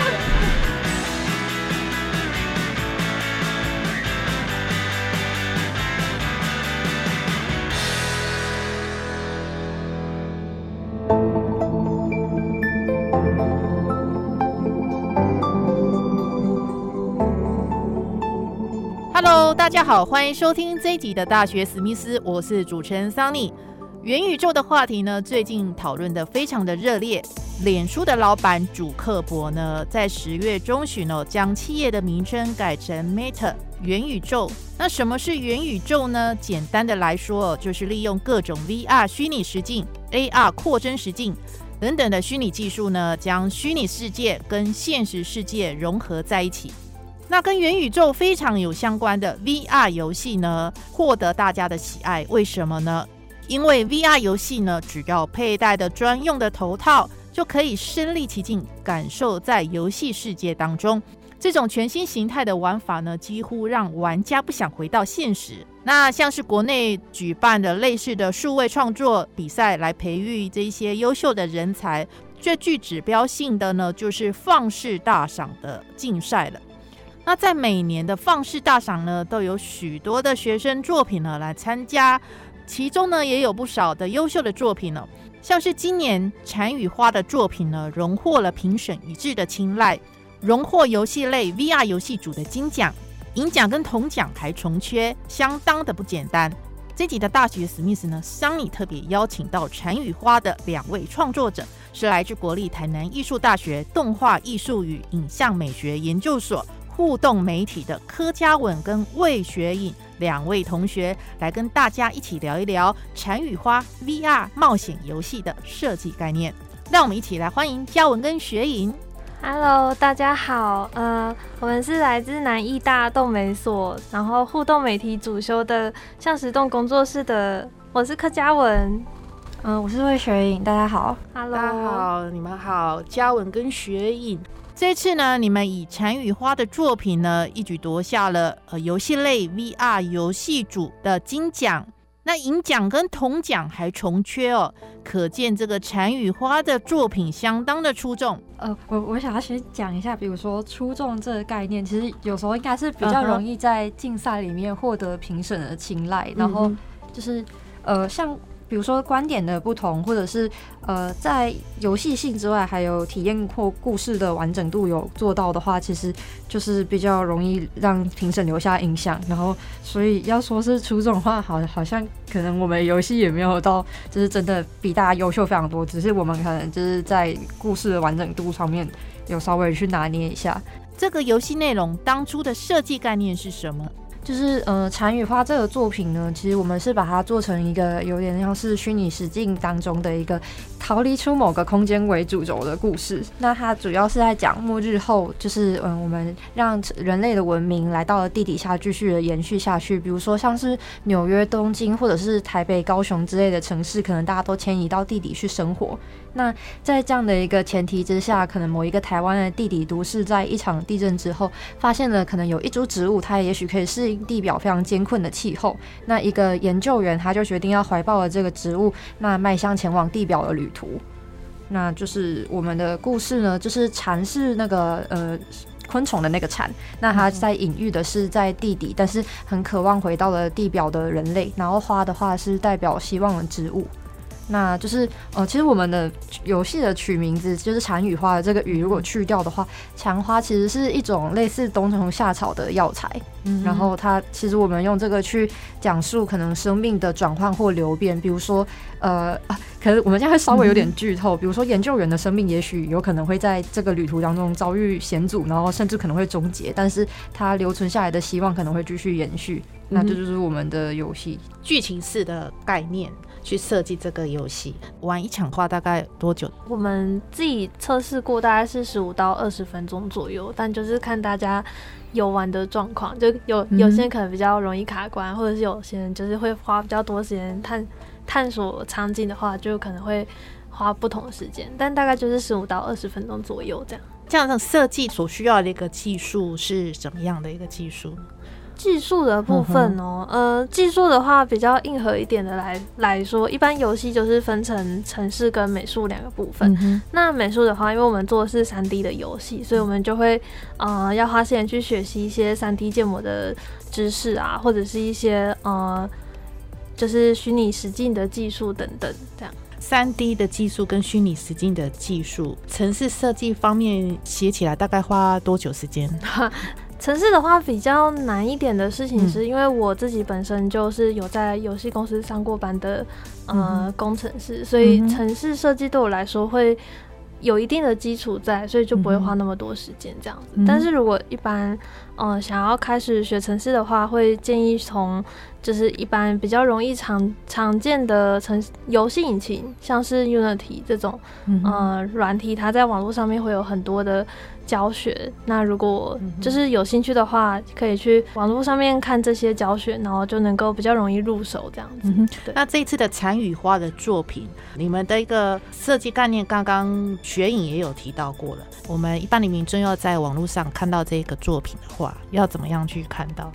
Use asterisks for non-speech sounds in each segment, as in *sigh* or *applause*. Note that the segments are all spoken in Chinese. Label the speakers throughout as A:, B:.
A: *laughs*
B: Hello，大家好，欢迎收听这一集的大学史密斯，我是主持人桑尼。元宇宙的话题呢，最近讨论的非常的热烈。脸书的老板主克伯呢，在十月中旬哦，将企业的名称改成 Meta 元宇宙。那什么是元宇宙呢？简单的来说，就是利用各种 VR 虚拟实境、AR 扩增实境等等的虚拟技术呢，将虚拟世界跟现实世界融合在一起。那跟元宇宙非常有相关的 VR 游戏呢，获得大家的喜爱。为什么呢？因为 VR 游戏呢，只要佩戴的专用的头套，就可以身临其境，感受在游戏世界当中。这种全新形态的玩法呢，几乎让玩家不想回到现实。那像是国内举办的类似的数位创作比赛，来培育这些优秀的人才，最具指标性的呢，就是放式大赏的竞赛了。那在每年的放式大赏呢，都有许多的学生作品呢来参加，其中呢也有不少的优秀的作品呢，像是今年禅与花的作品呢，荣获了评审一致的青睐，荣获游戏类 VR 游戏组的金奖，银奖跟铜奖还重缺，相当的不简单。这集的大学史密斯呢，桑尼特别邀请到禅与花的两位创作者，是来自国立台南艺术大学动画艺术与影像美学研究所。互动媒体的柯嘉文跟魏学颖两位同学来跟大家一起聊一聊禅语花 VR 冒险游戏的设计概念。让我们一起来欢迎嘉文跟学颖。
C: Hello，大家好，呃，我们是来自南艺大动美所，然后互动媒体主修的向石洞工作室的，我是柯嘉文。
D: 嗯，我是魏学颖，大家好。
C: Hello，
B: 大家好，你们好，嘉文跟学颖。这次呢，你们以禅与花的作品呢，一举夺下了呃游戏类 VR 游戏组的金奖。那银奖跟铜奖还重缺哦，可见这个禅与花的作品相当的出众。
D: 呃，我我想要先讲一下，比如说出众这个概念，其实有时候应该是比较容易在竞赛里面获得评审的青睐，然后就是呃像。比如说观点的不同，或者是呃，在游戏性之外，还有体验或故事的完整度有做到的话，其实就是比较容易让评审留下印象。然后，所以要说是出这种话，好，好像可能我们游戏也没有到，就是真的比大家优秀非常多。只是我们可能就是在故事的完整度上面有稍微去拿捏一下。
B: 这个游戏内容当初的设计概念是什么？
D: 就是呃，禅与花这个作品呢，其实我们是把它做成一个有点像是虚拟实境当中的一个逃离出某个空间为主轴的故事。那它主要是在讲末日后，就是嗯，我们让人类的文明来到了地底下，继续的延续下去。比如说像是纽约、东京或者是台北、高雄之类的城市，可能大家都迁移到地底去生活。那在这样的一个前提之下，可能某一个台湾的地底都市在一场地震之后，发现了可能有一株植物，它也许可以适地表非常艰困的气候。那一个研究员他就决定要怀抱了这个植物，那迈向前往地表的旅途。那就是我们的故事呢，就是蝉是那个呃昆虫的那个蝉，那它在隐喻的是在地底，但是很渴望回到了地表的人类。然后花的话是代表希望的植物。那就是呃，其实我们的游戏的取名字就是禅语花的这个雨，如果去掉的话，蔷花其实是一种类似冬虫夏草的药材。嗯，然后它其实我们用这个去讲述可能生命的转换或流变，比如说呃啊，可能我们现在会稍微有点剧透，比如说研究员的生命也许有可能会在这个旅途当中遭遇险阻，然后甚至可能会终结，但是它留存下来的希望可能会继续延续。那这就是我们的游戏
B: 剧情式的概念。去设计这个游戏，玩一场话大概多久？
C: 我们自己测试过，大概是十五到二十分钟左右，但就是看大家游玩的状况，就有有些人可能比较容易卡关，或者是有些人就是会花比较多时间探探索场景的话，就可能会花不同的时间，但大概就是十五到二十分钟左右这样。
B: 这样的设计所需要的一个技术是怎么样的一个技术？
C: 技术的部分哦，呃，技术的话比较硬核一点的来来说，一般游戏就是分成城市跟美术两个部分。那美术的话，因为我们做的是三 D 的游戏，所以我们就会呃要花时间去学习一些三 D 建模的知识啊，或者是一些呃就是虚拟实境的技术等等这样。
B: 三 D 的技术跟虚拟实境的技术，城市设计方面写起来大概花多久时间？*laughs*
C: 城市的话比较难一点的事情，是因为我自己本身就是有在游戏公司上过班的呃工程师，所以城市设计对我来说会有一定的基础在，所以就不会花那么多时间这样子。但是如果一般嗯想要开始学城市的话，会建议从就是一般比较容易常常见的程游戏引擎，像是 Unity 这种呃软体，它在网络上面会有很多的。教学，那如果就是有兴趣的话，可以去网络上面看这些教学，然后就能够比较容易入手这样子。
B: 那这一次的残雨花的作品，你们的一个设计概念，刚刚雪影也有提到过了。我们一般的民众要在网络上看到这个作品的话，要怎么样去看到？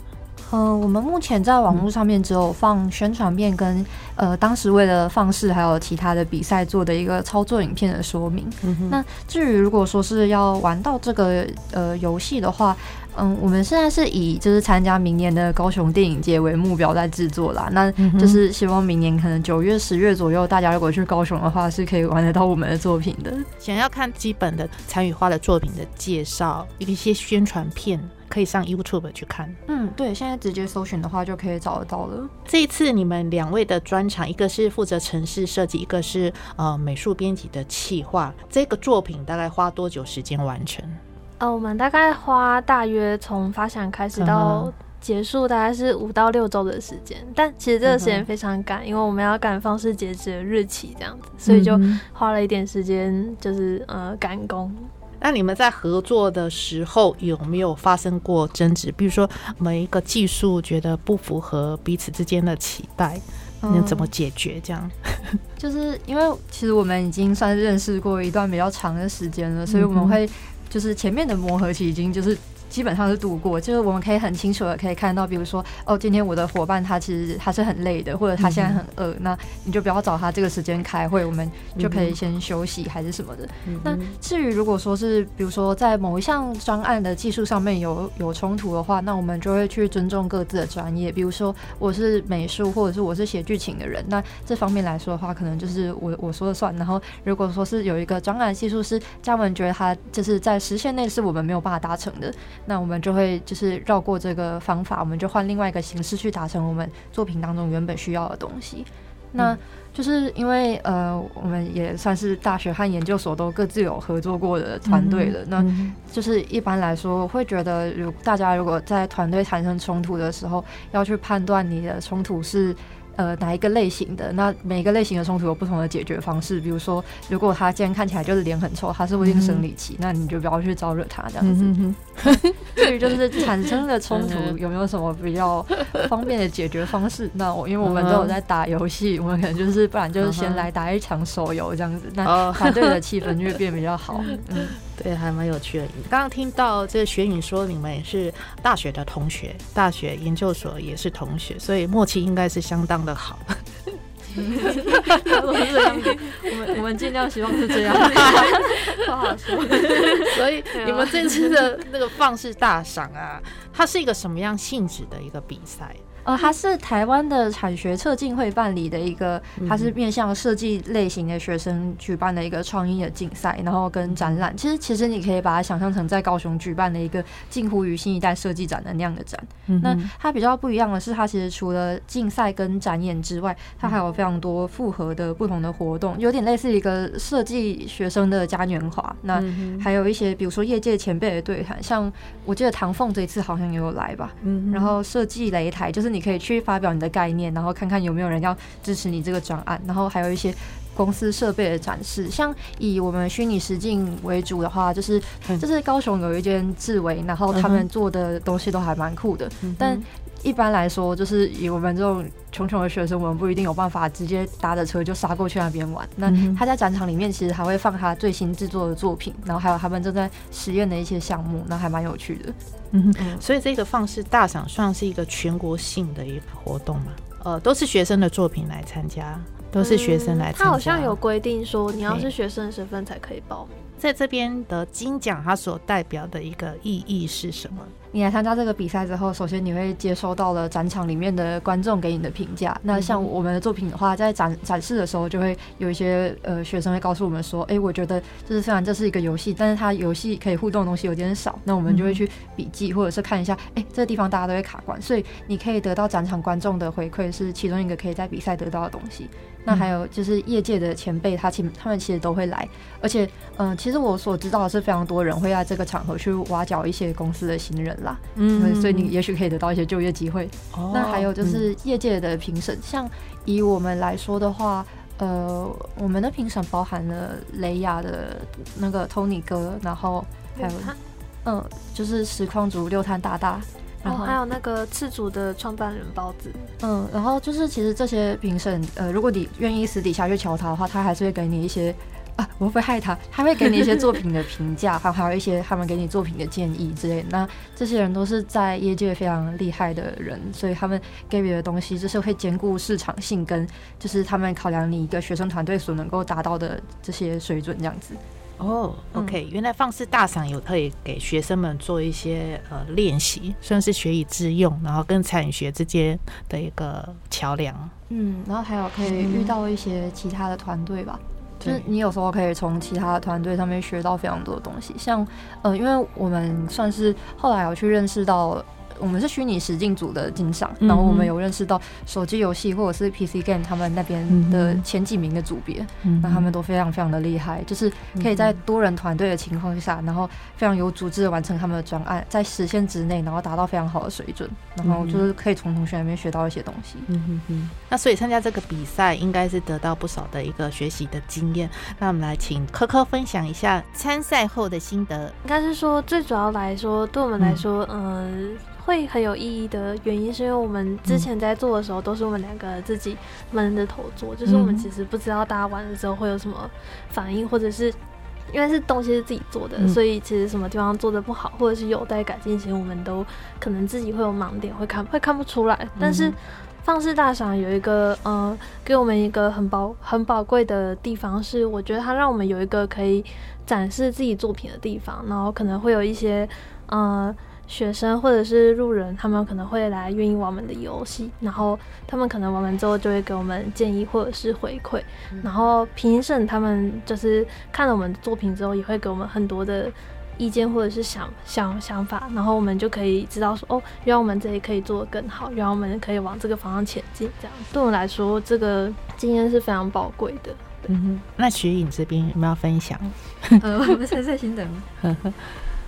D: 嗯，我们目前在网络上面只有放宣传片跟呃当时为了放肆还有其他的比赛做的一个操作影片的说明。那至于如果说是要玩到这个呃游戏的话，嗯，我们现在是以就是参加明年的高雄电影节为目标在制作啦。那就是希望明年可能九月十月左右，大家如果去高雄的话，是可以玩得到我们的作品的。
B: 想要看基本的参与花的作品的介绍，一些宣传片。可以上 YouTube 去看。
D: 嗯，对，现在直接搜寻的话就可以找得到了。
B: 这一次你们两位的专场，一个是负责城市设计，一个是呃美术编辑的企划。这个作品大概花多久时间完成？
C: 呃，我们大概花大约从发想开始到结束，大概是五到六周的时间。但其实这个时间非常赶，因为我们要赶方式截止的日期这样子，所以就花了一点时间，就是呃赶工。
B: 那你们在合作的时候有没有发生过争执？比如说每一个技术觉得不符合彼此之间的期待，那怎么解决？这样，*laughs*
D: 就是因为其实我们已经算是认识过一段比较长的时间了，所以我们会就是前面的磨合期已经就是。基本上是度过，就是我们可以很清楚的可以看到，比如说，哦，今天我的伙伴他其实他是很累的，或者他现在很饿，那你就不要找他这个时间开会，我们就可以先休息还是什么的。那至于如果说是，比如说在某一项专案的技术上面有有冲突的话，那我们就会去尊重各自的专业。比如说我是美术，或者是我是写剧情的人，那这方面来说的话，可能就是我我说了算。然后如果说是有一个专案技术师，嘉文觉得他就是在时限内是我们没有办法达成的。那我们就会就是绕过这个方法，我们就换另外一个形式去达成我们作品当中原本需要的东西。那就是因为呃，我们也算是大学和研究所都各自有合作过的团队了。那就是一般来说，我会觉得，如大家如果在团队产生冲突的时候，要去判断你的冲突是。呃，哪一个类型的？那每个类型的冲突有不同的解决方式。比如说，如果他今天看起来就是脸很臭，他是不是生理期？那你就不要去招惹他这样子。*laughs* 至于就是产生的冲突 *laughs* 有没有什么比较方便的解决方式？那我因为我们都有在打游戏，我们可能就是不然就是先来打一场手游这样子，那团队的气氛就会变比较好。嗯。
B: 对，还蛮有趣的。刚刚听到这个学影说，你们也是大学的同学，大学研究所也是同学，所以默契应该是相当的好。
D: 我是这样子，我 *laughs* 们我们尽量希望是这样，
B: 不好说。所以你们这次的那个放式大赏啊，它是一个什么样性质的一个比赛？
D: 呃，它是台湾的产学测进会办理的一个，它是面向设计类型的学生举办的一个创意的竞赛，然后跟展览。其实，其实你可以把它想象成在高雄举办的一个近乎于新一代设计展的那样的展。那它比较不一样的是，它其实除了竞赛跟展演之外，它还有非常多复合的不同的活动，有点类似一个设计学生的嘉年华。那还有一些，比如说业界前辈的对谈，像我记得唐凤这一次好像也有来吧。嗯，然后设计擂台就是。你可以去发表你的概念，然后看看有没有人要支持你这个专案，然后还有一些公司设备的展示。像以我们虚拟实境为主的话，就是就是高雄有一间智维，然后他们做的东西都还蛮酷的，但。一般来说，就是以我们这种穷穷的学生，我们不一定有办法直接搭着车就杀过去那边玩。那他在展场里面，其实还会放他最新制作的作品，然后还有他们正在实验的一些项目，那还蛮有趣的。
B: 嗯，所以这个放肆大赏算是一个全国性的一个活动嘛？呃，都是学生的作品来参加，都是学生来参加。
C: 他好像有规定说，你要是学生身份才可以报名。
B: 在这边的金奖，它所代表的一个意义是什么？
D: 你来参加这个比赛之后，首先你会接收到了展场里面的观众给你的评价。那像我们的作品的话，在展展示的时候，就会有一些呃学生会告诉我们说：“哎，我觉得就是虽然这是一个游戏，但是它游戏可以互动的东西有点少。”那我们就会去笔记，或者是看一下，哎，这个地方大家都会卡关，所以你可以得到展场观众的回馈，是其中一个可以在比赛得到的东西。那还有就是业界的前辈，他其他们其实都会来，而且，嗯，其实我所知道的是非常多人会在这个场合去挖角一些公司的新人啦，嗯，所以你也许可以得到一些就业机会。那还有就是业界的评审，像以我们来说的话，呃，我们的评审包含了雷亚的那个 Tony 哥，然后还有，嗯，就是实况组六探大大。
C: 然后还有那个次组的创办人包子，
D: 嗯，然后就是其实这些评审，呃，如果你愿意私底下去瞧他的话，他还是会给你一些啊，我会不会害他？他会给你一些作品的评价，还 *laughs* 还有一些他们给你作品的建议之类的。那这些人都是在业界非常厉害的人，所以他们给予的东西就是会兼顾市场性跟就是他们考量你一个学生团队所能够达到的这些水准这样子。
B: 哦，OK，原来放肆大赏有可以给学生们做一些呃练习，算是学以致用，然后跟产学之间的一个桥梁。
D: 嗯，然后还有可以遇到一些其他的团队吧，就是你有时候可以从其他团队上面学到非常多的东西。像呃，因为我们算是后来有去认识到。我们是虚拟实境组的金赏，然后我们有认识到手机游戏或者是 PC game 他们那边的前几名的组别，那他们都非常非常的厉害，就是可以在多人团队的情况下，然后非常有组织的完成他们的专案，在时限之内，然后达到非常好的水准，然后就是可以从同学那边学到一些东西。嗯
B: 哼哼。那所以参加这个比赛应该是得到不少的一个学习的经验。那我们来请科科分享一下参赛后的心得。
C: 应该是说最主要来说，对我们来说，嗯。会很有意义的原因，是因为我们之前在做的时候，都是我们两个自己闷着头做，就是我们其实不知道大家玩的时候会有什么反应，或者是因为是东西是自己做的，所以其实什么地方做的不好，或者是有待改进，其实我们都可能自己会有盲点，会看会看不出来。但是放肆大赏有一个呃，给我们一个很宝很宝贵的地方，是我觉得它让我们有一个可以展示自己作品的地方，然后可能会有一些呃。学生或者是路人，他们可能会来愿意玩我们的游戏，然后他们可能玩完之后就会给我们建议或者是回馈，然后评审他们就是看了我们的作品之后，也会给我们很多的意见或者是想想想法，然后我们就可以知道说，哦，原来我们这里可以做得更好，原来我们可以往这个方向前进。这样对我来说，这个经验是非常宝贵的。
B: 嗯哼，那徐颖这边有没有分享？
D: 呃，我们在在心等。*laughs*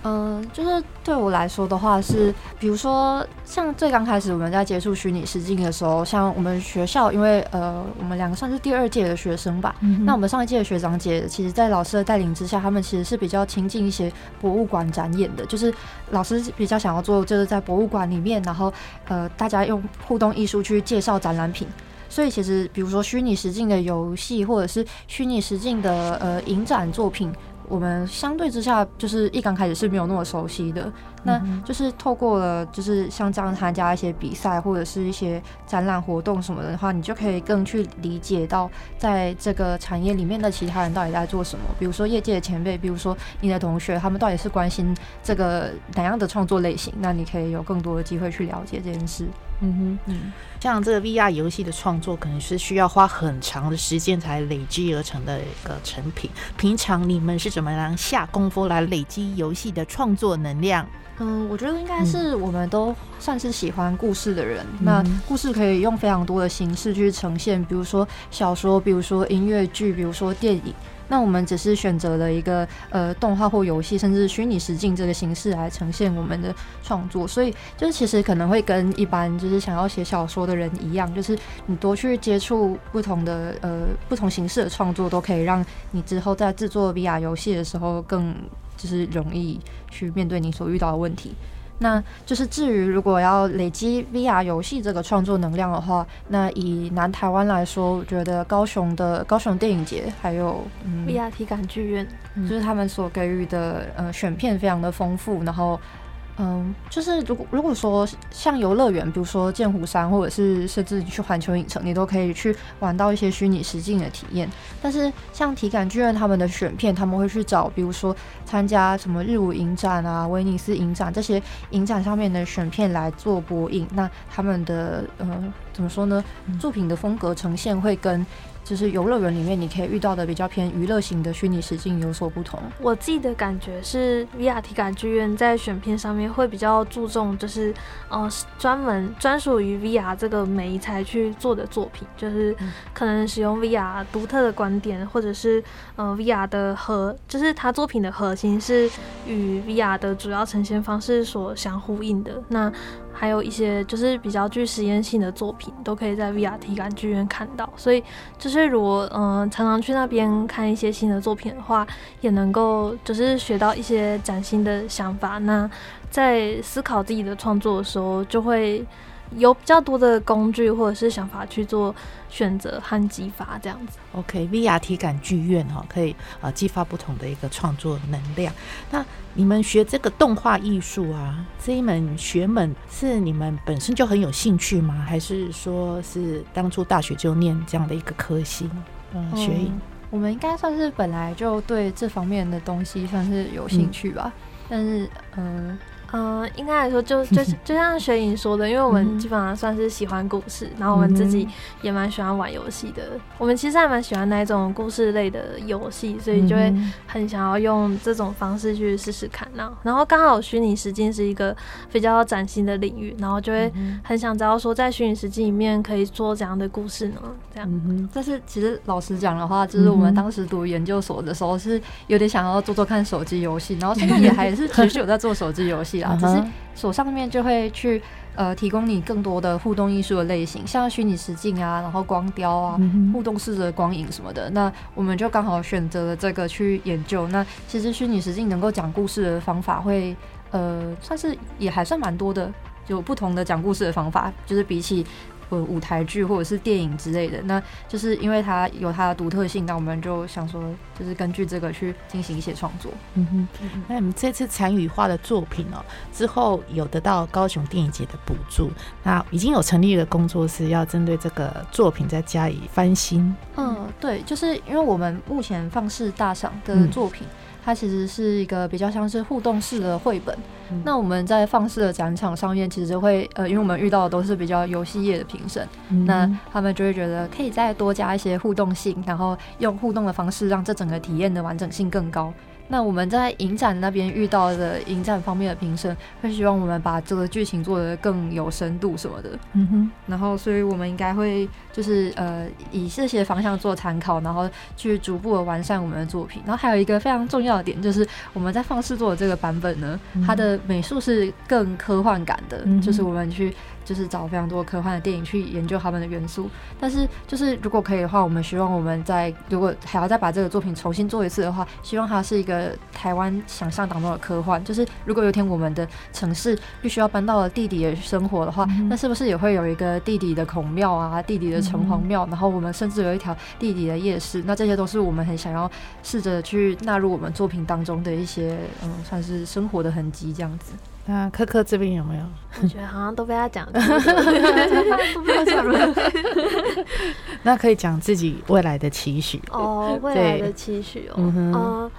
D: 嗯，就是对我来说的话，是比如说像最刚开始我们在接触虚拟实境的时候，像我们学校，因为呃，我们两个算是第二届的学生吧。那我们上一届的学长姐，其实，在老师的带领之下，他们其实是比较亲近一些博物馆展演的，就是老师比较想要做，就是在博物馆里面，然后呃，大家用互动艺术去介绍展览品。所以其实，比如说虚拟实境的游戏，或者是虚拟实境的呃影展作品。我们相对之下，就是一刚开始是没有那么熟悉的，那就是透过了，就是像这样参加一些比赛或者是一些展览活动什么的话，你就可以更去理解到，在这个产业里面的其他人到底在做什么。比如说业界的前辈，比如说你的同学，他们到底是关心这个哪样的创作类型，那你可以有更多的机会去了解这件事。嗯
B: 哼，嗯，像这个 VR 游戏的创作，可能是需要花很长的时间才累积而成的一个成品。平常你们是怎么样下功夫来累积游戏的创作能量？
D: 嗯，我觉得应该是我们都算是喜欢故事的人。那故事可以用非常多的形式去呈现，比如说小说，比如说音乐剧，比如说电影。那我们只是选择了一个呃动画或游戏，甚至虚拟实境这个形式来呈现我们的创作。所以就是其实可能会跟一般就是想要写小说的人一样，就是你多去接触不同的呃不同形式的创作，都可以让你之后在制作 VR 游戏的时候更就是容易去面对你所遇到的问题。那就是至于如果要累积 VR 游戏这个创作能量的话，那以南台湾来说，我觉得高雄的高雄电影节还有
C: 嗯 VR 体感剧院，
D: 就是他们所给予的呃选片非常的丰富，然后。嗯，就是如果如果说像游乐园，比如说剑湖山，或者是甚至你去环球影城，你都可以去玩到一些虚拟实境的体验。但是像体感剧院他们的选片，他们会去找，比如说参加什么日舞影展啊、威尼斯影展这些影展上面的选片来做播映。那他们的呃怎么说呢？作品的风格呈现会跟。就是游乐园里面你可以遇到的比较偏娱乐型的虚拟实境有所不同。
C: 我自己的感觉是，VR 体感剧院在选片上面会比较注重，就是呃专门专属于 VR 这个媒材去做的作品，就是可能使用 VR 独特的观点，或者是呃 VR 的核，就是他作品的核心是与 VR 的主要呈现方式所相呼应的。那还有一些就是比较具实验性的作品，都可以在 VR 体感剧院看到。所以就是如果嗯常常去那边看一些新的作品的话，也能够就是学到一些崭新的想法。那在思考自己的创作的时候，就会。有比较多的工具或者是想法去做选择和激发，这样子。
B: OK，VR 体感剧院哈，可以呃激发不同的一个创作能量。那你们学这个动画艺术啊，这一门学门是你们本身就很有兴趣吗？还是说是当初大学就念这样的一个科系？嗯，学影，
D: 我们应该算是本来就对这方面的东西算是有兴趣吧。但是，嗯。
C: 嗯，应该来说就 *laughs* 就就像雪影说的，因为我们基本上算是喜欢故事，然后我们自己也蛮喜欢玩游戏的。我们其实还蛮喜欢那种故事类的游戏，所以就会很想要用这种方式去试试看。然后，然后刚好虚拟实境是一个比较崭新的领域，然后就会很想知道说，在虚拟实境里面可以做怎样的故事呢？这样。
D: 但是其实老实讲的话，就是我们当时读研究所的时候是有点想要做做看手机游戏，然后现在也还是持续有在做手机游戏。啊，只是手上面就会去呃提供你更多的互动艺术的类型，像虚拟实境啊，然后光雕啊，互动式的光影什么的。那我们就刚好选择了这个去研究。那其实虚拟实境能够讲故事的方法会呃算是也还算蛮多的，有不同的讲故事的方法，就是比起。呃，舞台剧或者是电影之类的，那就是因为它有它的独特性，那我们就想说，就是根据这个去进行一些创作。嗯
B: 哼，那你们这次参与画的作品哦，之后有得到高雄电影节的补助，那已经有成立了工作室，要针对这个作品再加以翻新。
D: 嗯，对，就是因为我们目前放视大赏的作品。它其实是一个比较像是互动式的绘本。那我们在放肆的展场上面，其实会呃，因为我们遇到的都是比较游戏业的评审，那他们就会觉得可以再多加一些互动性，然后用互动的方式让这整个体验的完整性更高。那我们在影展那边遇到的影展方面的评审，会希望我们把这个剧情做得更有深度什么的。嗯哼。然后，所以我们应该会就是呃以这些方向做参考，然后去逐步的完善我们的作品。然后还有一个非常重要的点，就是我们在放视做的这个版本呢，它的美术是更科幻感的，就是我们去。就是找非常多科幻的电影去研究他们的元素，但是就是如果可以的话，我们希望我们在如果还要再把这个作品重新做一次的话，希望它是一个台湾想象当中的科幻。就是如果有一天我们的城市必须要搬到了地底的生活的话，那是不是也会有一个地底的孔庙啊，地底的城隍庙，然后我们甚至有一条地底的夜市？那这些都是我们很想要试着去纳入我们作品当中的一些嗯，算是生活的痕迹这样子。
B: 那科科这边有没有？
C: 我觉得好像都被他讲。*laughs*
B: 那可以讲自己未来的期许
C: 哦，未来的期许哦。嗯，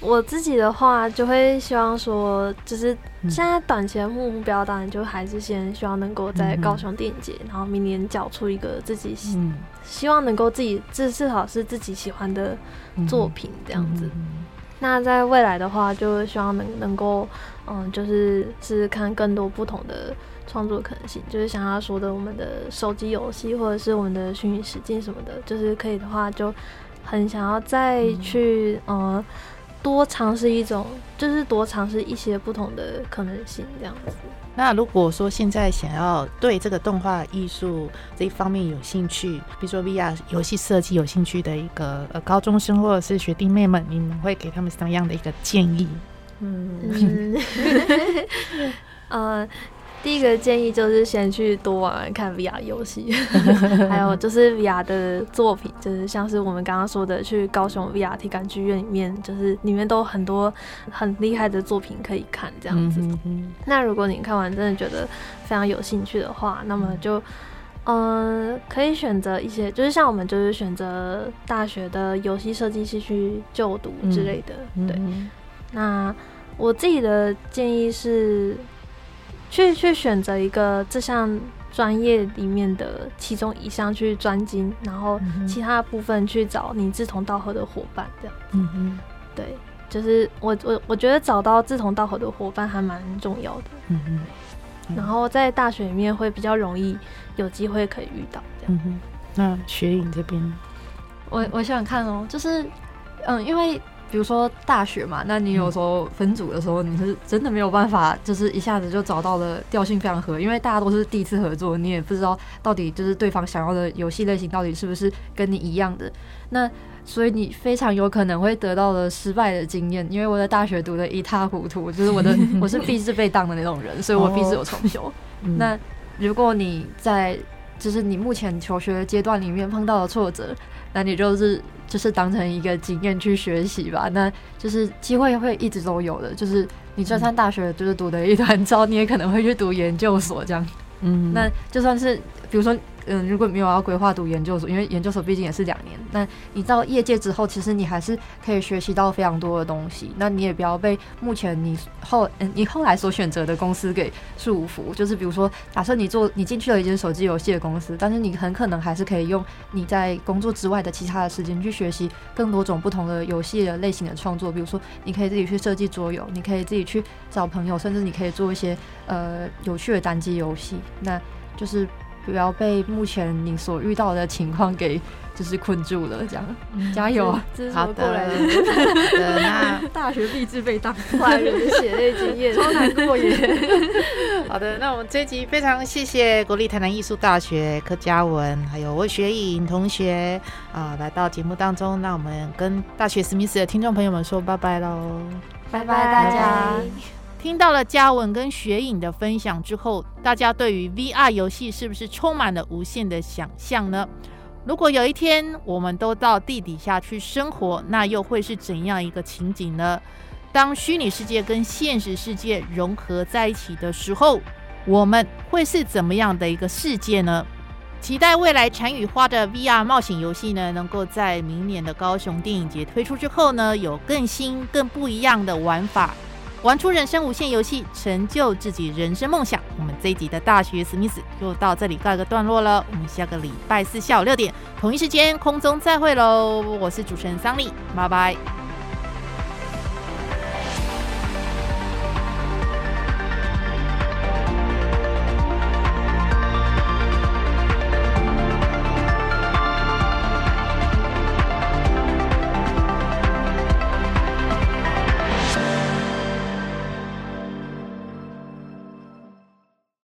C: 我自己的话就会希望说，就是现在短期的目标，当然就还是先希望能够在高雄电影节，然后明年缴出一个自己希望能够自己至至少是自己喜欢的作品这样子。那在未来的话，就希望能能够，嗯，就是是看更多不同的创作可能性，就是像他说的，我们的手机游戏或者是我们的虚拟实境什么的，就是可以的话，就很想要再去呃多尝试一种，就是多尝试一些不同的可能性这样子。
B: 那如果说现在想要对这个动画艺术这一方面有兴趣，比如说 VR 游戏设计有兴趣的一个呃高中生或者是学弟妹们，你们会给他们什么样的一个建议？
C: 嗯，*laughs* *laughs* *laughs* 呃，第一个建议就是先去多玩玩看 VR 游戏，*laughs* 还有就是 VR 的作品，就是像是我们刚刚说的，去高雄 VR 体感剧院里面，就是里面都很多很厉害的作品可以看，这样子。那如果你看完真的觉得非常有兴趣的话，那么就嗯可以选择一些，就是像我们就是选择大学的游戏设计系去就读之类的，对。那我自己的建议是，去去选择一个这项专业里面的其中一项去专精，然后其他部分去找你志同道合的伙伴，这样。嗯嗯，对，就是我我我觉得找到志同道合的伙伴还蛮重要的。嗯嗯，然后在大学里面会比较容易有机会可以遇到这样。嗯
B: 那学影这边，
D: 我我想看哦，就是嗯，因为。比如说大学嘛，那你有时候分组的时候，你是真的没有办法，就是一下子就找到了调性非常合，因为大家都是第一次合作，你也不知道到底就是对方想要的游戏类型到底是不是跟你一样的。那所以你非常有可能会得到了失败的经验，因为我在大学读的一塌糊涂，就是我的 *laughs* 我是必是被当的那种人，所以我必须有重修。那如果你在就是你目前求学阶段里面碰到的挫折，那你就是就是当成一个经验去学习吧。那就是机会会一直都有的，就是你就算大学就是读的一团糟，*laughs* 你也可能会去读研究所这样。嗯，那就算是比如说。嗯，如果没有要规划读研究所，因为研究所毕竟也是两年。那你到业界之后，其实你还是可以学习到非常多的东西。那你也不要被目前你后嗯你后来所选择的公司给束缚。就是比如说，假设你做你进去了一间手机游戏的公司，但是你很可能还是可以用你在工作之外的其他的时间去学习更多种不同的游戏的类型的创作。比如说，你可以自己去设计桌游，你可以自己去找朋友，甚至你可以做一些呃有趣的单机游戏。那就是。不要被目前你所遇到的情况给就是困住了，这样加油！
B: 好的，
D: 那 *laughs* 大学必志被当
C: 坏人的血泪经验，
D: 超难过耶。*laughs*
B: 好的，那我们这集非常谢谢国立台南艺术大学柯嘉文还有魏学颖同学啊，来到节目当中，那我们跟大学史密斯的听众朋友们说拜拜喽，
C: 拜拜大家。
B: 听到了嘉文跟雪影的分享之后，大家对于 VR 游戏是不是充满了无限的想象呢？如果有一天我们都到地底下去生活，那又会是怎样一个情景呢？当虚拟世界跟现实世界融合在一起的时候，我们会是怎么样的一个世界呢？期待未来禅与花的 VR 冒险游戏呢，能够在明年的高雄电影节推出之后呢，有更新、更不一样的玩法。玩出人生无限游戏，成就自己人生梦想。我们这一集的大学史密斯就到这里告一个段落了。我们下个礼拜四下午六点同一时间空中再会喽！我是主持人桑尼，拜拜。